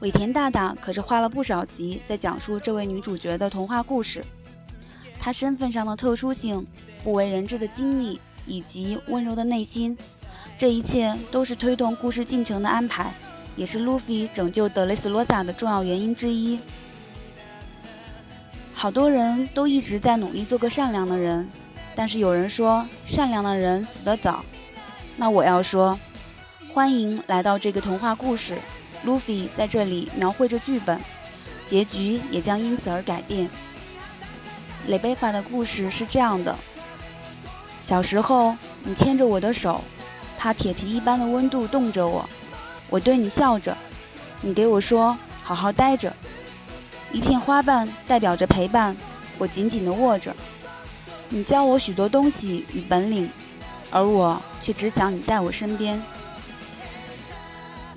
尾田大大可是花了不少集在讲述这位女主角的童话故事。她身份上的特殊性、不为人知的经历以及温柔的内心，这一切都是推动故事进程的安排，也是 Luffy 拯救德雷斯罗萨的重要原因之一。好多人都一直在努力做个善良的人，但是有人说善良的人死得早。那我要说，欢迎来到这个童话故事。路飞在这里描绘着剧本，结局也将因此而改变。蕾贝卡的故事是这样的：小时候，你牵着我的手，怕铁皮一般的温度冻着我，我对你笑着，你给我说好好待着。一片花瓣代表着陪伴，我紧紧地握着。你教我许多东西与本领，而我却只想你在我身边。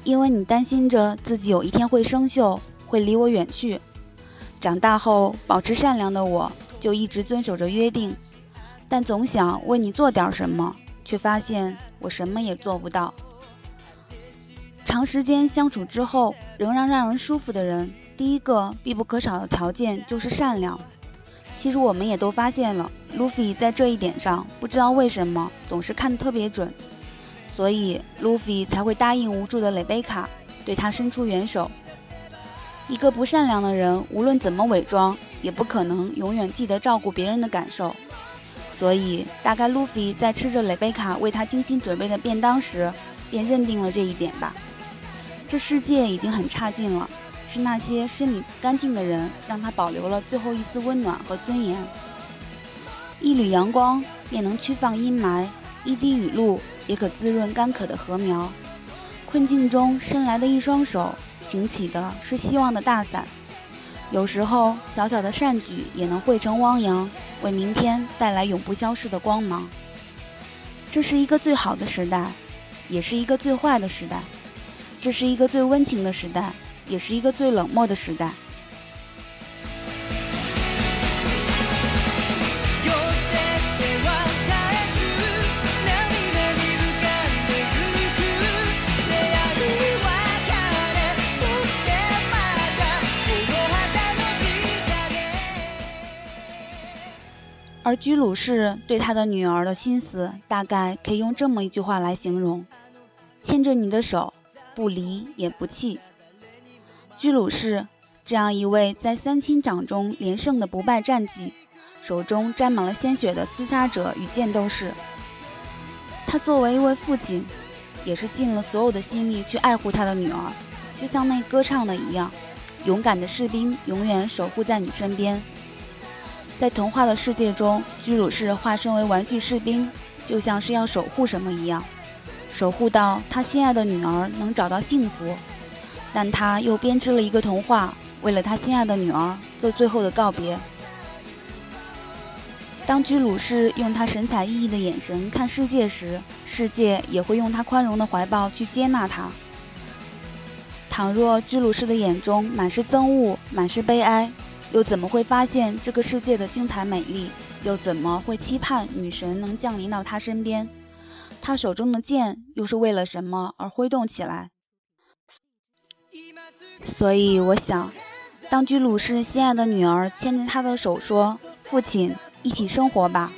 因为你担心着自己有一天会生锈，会离我远去。长大后，保持善良的我，就一直遵守着约定，但总想为你做点什么，却发现我什么也做不到。长时间相处之后，仍然让人舒服的人，第一个必不可少的条件就是善良。其实我们也都发现了，路飞在这一点上，不知道为什么总是看得特别准。所以，路飞才会答应无助的蕾贝卡，对他伸出援手。一个不善良的人，无论怎么伪装，也不可能永远记得照顾别人的感受。所以，大概路飞在吃着蕾贝卡为他精心准备的便当时，便认定了这一点吧。这世界已经很差劲了，是那些心里干净的人，让他保留了最后一丝温暖和尊严。一缕阳光便能驱放阴霾，一滴雨露。也可滋润干渴的禾苗。困境中伸来的一双手，擎起的是希望的大伞。有时候，小小的善举也能汇成汪洋，为明天带来永不消逝的光芒。这是一个最好的时代，也是一个最坏的时代。这是一个最温情的时代，也是一个最冷漠的时代。而居鲁士对他的女儿的心思，大概可以用这么一句话来形容：牵着你的手，不离也不弃。居鲁士这样一位在三亲掌中连胜的不败战绩，手中沾满了鲜血的厮杀者与剑斗士，他作为一位父亲，也是尽了所有的心力去爱护他的女儿，就像那歌唱的一样，勇敢的士兵永远守护在你身边。在童话的世界中，居鲁士化身为玩具士兵，就像是要守护什么一样，守护到他心爱的女儿能找到幸福。但他又编织了一个童话，为了他心爱的女儿做最后的告别。当居鲁士用他神采奕奕的眼神看世界时，世界也会用他宽容的怀抱去接纳他。倘若居鲁士的眼中满是憎恶，满是悲哀，又怎么会发现这个世界的精彩美丽？又怎么会期盼女神能降临到他身边？他手中的剑又是为了什么而挥动起来？所以我想，当居鲁士心爱的女儿牵着他的手说：“父亲，一起生活吧。”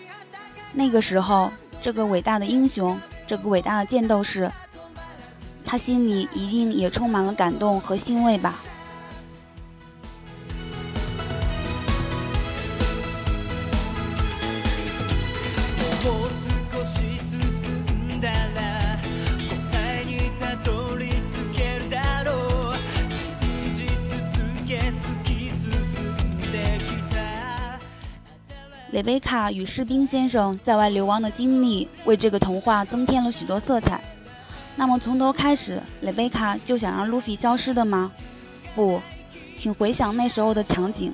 那个时候，这个伟大的英雄，这个伟大的剑斗士，他心里一定也充满了感动和欣慰吧。蕾贝卡与士兵先生在外流亡的经历，为这个童话增添了许多色彩。那么从头开始，蕾贝卡就想让路飞消失的吗？不，请回想那时候的场景，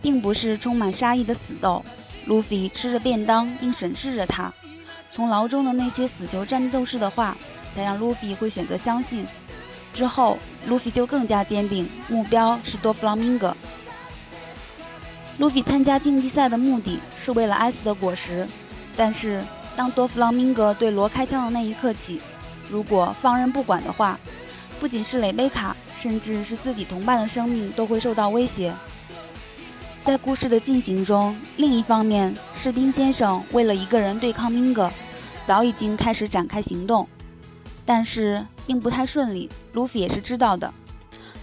并不是充满杀意的死斗。路飞吃着便当，并审视着他。从牢中的那些死囚战斗士的话，才让路飞会选择相信。之后，路飞就更加坚定，目标是多弗朗明哥。路飞参加竞技赛的目的是为了艾斯的果实，但是当多弗朗明哥对罗开枪的那一刻起，如果放任不管的话，不仅是蕾贝卡，甚至是自己同伴的生命都会受到威胁。在故事的进行中，另一方面，士兵先生为了一个人对抗明哥，早已经开始展开行动，但是并不太顺利。卢菲也是知道的，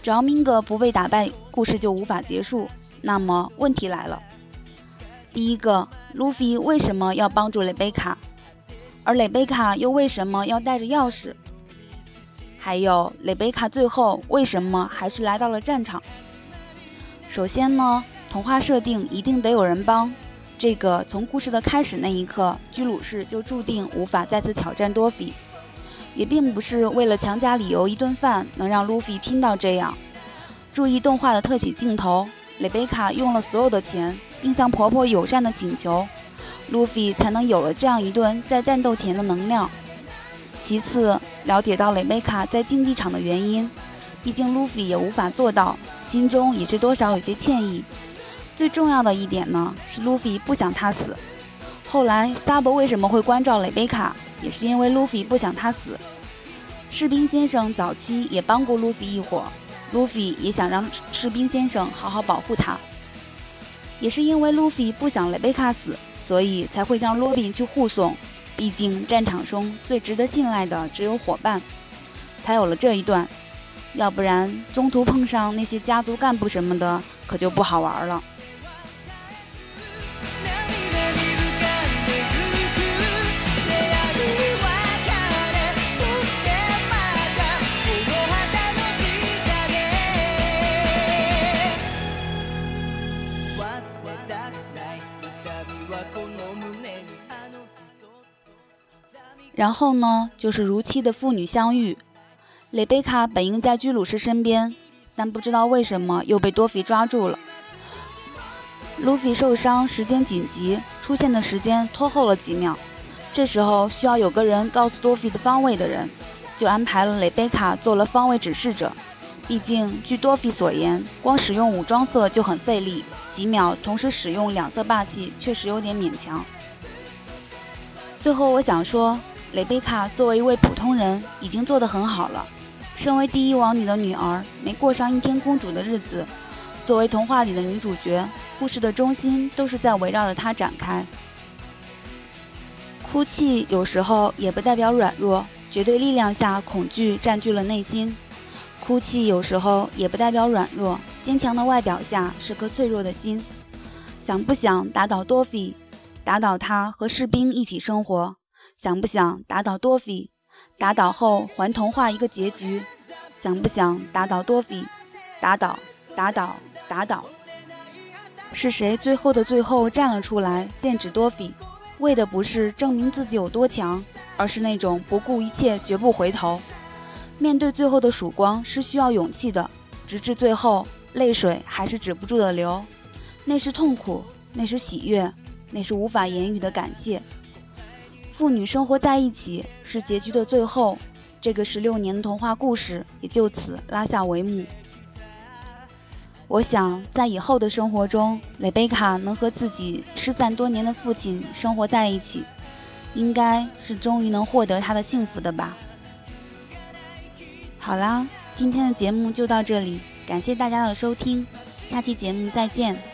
只要明哥不被打败，故事就无法结束。那么问题来了，第一个，卢菲为什么要帮助蕾贝卡，而蕾贝卡又为什么要带着钥匙？还有，蕾贝卡最后为什么还是来到了战场？首先呢，童话设定一定得有人帮，这个从故事的开始那一刻，居鲁士就注定无法再次挑战多菲，也并不是为了强加理由一顿饭能让路飞拼到这样。注意动画的特写镜头，蕾贝卡用了所有的钱，并向婆婆友善的请求，路飞才能有了这样一顿在战斗前的能量。其次，了解到蕾贝卡在竞技场的原因，毕竟路飞也无法做到，心中也是多少有些歉意。最重要的一点呢，是路飞不想他死。后来，萨博为什么会关照蕾贝卡，也是因为路飞不想他死。士兵先生早期也帮过路飞一伙，路飞也想让士兵先生好好保护他。也是因为路飞不想雷贝卡死，所以才会让罗宾去护送。毕竟战场中最值得信赖的只有伙伴，才有了这一段。要不然中途碰上那些家族干部什么的，可就不好玩了。然后呢，就是如期的父女相遇。蕾贝卡本应在居鲁士身边，但不知道为什么又被多菲抓住了。卢菲受伤，时间紧急，出现的时间拖后了几秒。这时候需要有个人告诉多菲的方位的人，就安排了蕾贝卡做了方位指示者。毕竟据多菲所言，光使用武装色就很费力，几秒同时使用两色霸气确实有点勉强。最后我想说。蕾贝卡作为一位普通人，已经做得很好了。身为第一王女的女儿，没过上一天公主的日子。作为童话里的女主角，故事的中心都是在围绕着她展开。哭泣有时候也不代表软弱，绝对力量下恐惧占据了内心。哭泣有时候也不代表软弱，坚强的外表下是颗脆弱的心。想不想打倒多菲？打倒他和士兵一起生活？想不想打倒多菲？打倒后还童话一个结局？想不想打倒多菲？打倒，打倒，打倒。是谁最后的最后站了出来，剑指多菲？为的不是证明自己有多强，而是那种不顾一切、绝不回头。面对最后的曙光是需要勇气的，直至最后，泪水还是止不住的流。那是痛苦，那是喜悦，那是无法言语的感谢。父女生活在一起是结局的最后，这个十六年的童话故事也就此拉下帷幕。我想，在以后的生活中，蕾贝卡能和自己失散多年的父亲生活在一起，应该是终于能获得他的幸福的吧。好啦，今天的节目就到这里，感谢大家的收听，下期节目再见。